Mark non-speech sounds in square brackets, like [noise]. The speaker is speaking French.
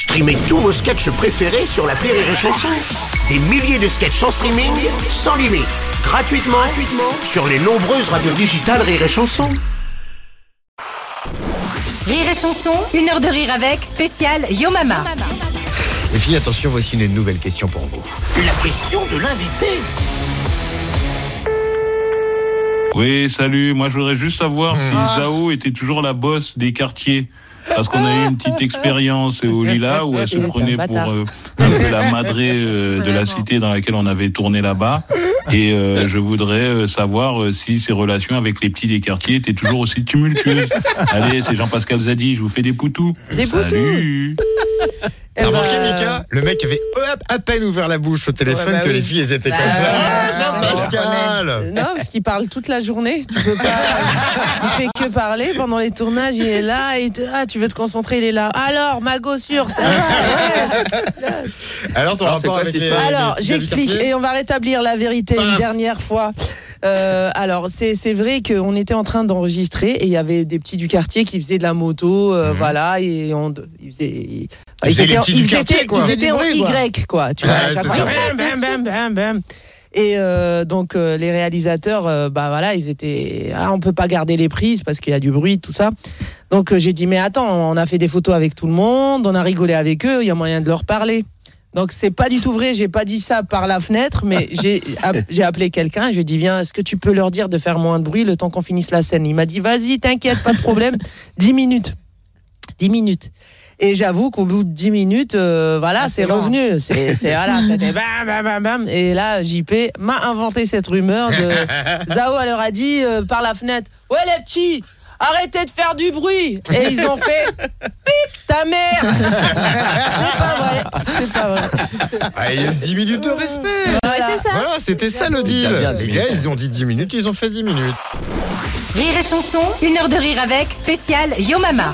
Streamez tous vos sketchs préférés sur la Rire et Chanson. Des milliers de sketchs en streaming, sans limite, gratuitement, gratuitement sur les nombreuses radios digitales Rire et Chanson. Rire et chanson, une heure de rire avec, spécial Yo Mama. Les filles, attention, voici une nouvelle question pour vous. La question de l'invité. Oui, salut. Moi, je voudrais juste savoir si Zao était toujours la bosse des quartiers. Parce qu'on a eu une petite [laughs] expérience au Lila où elle se prenait pour euh, un [laughs] peu la madrée euh, de la cité dans laquelle on avait tourné là-bas. Et euh, je voudrais euh, savoir euh, si ses relations avec les petits des quartiers étaient toujours aussi tumultueuses. [laughs] Allez, c'est Jean-Pascal Zadi, je vous fais des poutous. Des Salut. T'as remarqué, ben, Mika Le mec avait à peine ouvert la bouche au téléphone Ouais, bah que oui. les filles, elles étaient Bah, comme ça. Ah, Jean-Pascal Non, parce qu'il parle toute la journée. Tu peux pas. [laughs] il fait que parler pendant les tournages. Il est là. Et te- ah, tu veux te concentrer? Il est là. Alors, ma gossure, ça va. ouais. Alors, ton Alors, rapport quoi avec les... Alors, j'explique et on va rétablir la vérité une dernière fois. Euh, alors, c'est c'est vrai qu'on était en train d'enregistrer et il y avait des petits du quartier qui faisaient de la moto, euh, voilà, et on, ils faisaient, ils, Ils faisaient les étaient, petits du ils quartier, étaient- quoi. ils Ils étaient en du. Y, quoi. Tu vois, Ouais, fois, ça. bam, bam, bam, bam, bam. Et euh, donc euh, les réalisateurs, euh, bah voilà, ils étaient, ah, on peut pas garder les prises parce qu'il y a du bruit, tout ça. Donc euh, j'ai dit mais attends, on a fait des photos avec tout le monde, on a rigolé avec eux, il y a moyen de leur parler. Donc c'est pas du tout vrai, j'ai pas dit ça par la fenêtre, mais [laughs] j'ai appelé quelqu'un, je lui ai dit viens, est-ce que tu peux leur dire de faire moins de bruit le temps qu'on finisse la scène? Il m'a dit vas-y, t'inquiète, pas de problème, [laughs] 10 minutes. 10 minutes. Et j'avoue qu'au bout de 10 minutes, euh, voilà, c'est long. revenu. C'est c'est- voilà, [laughs] c'était bam bam bam bam et là JP m'a inventé cette rumeur de [laughs] Zao elle leur a dit euh, par la fenêtre "Ouais les petits, arrêtez de faire du bruit." Et ils ont fait "Pip ta mère." [laughs] c'est pas vrai, c'est pas vrai. Ah, il y a 10 minutes de respect Voilà. c'est ça. Voilà, c'était ça le deal. Bien, bien, 10 Les gars, minutes. ils ont dit 10 minutes, ils ont fait 10 minutes. Rire et chanson, une heure de rire avec, spécial Yo Mama.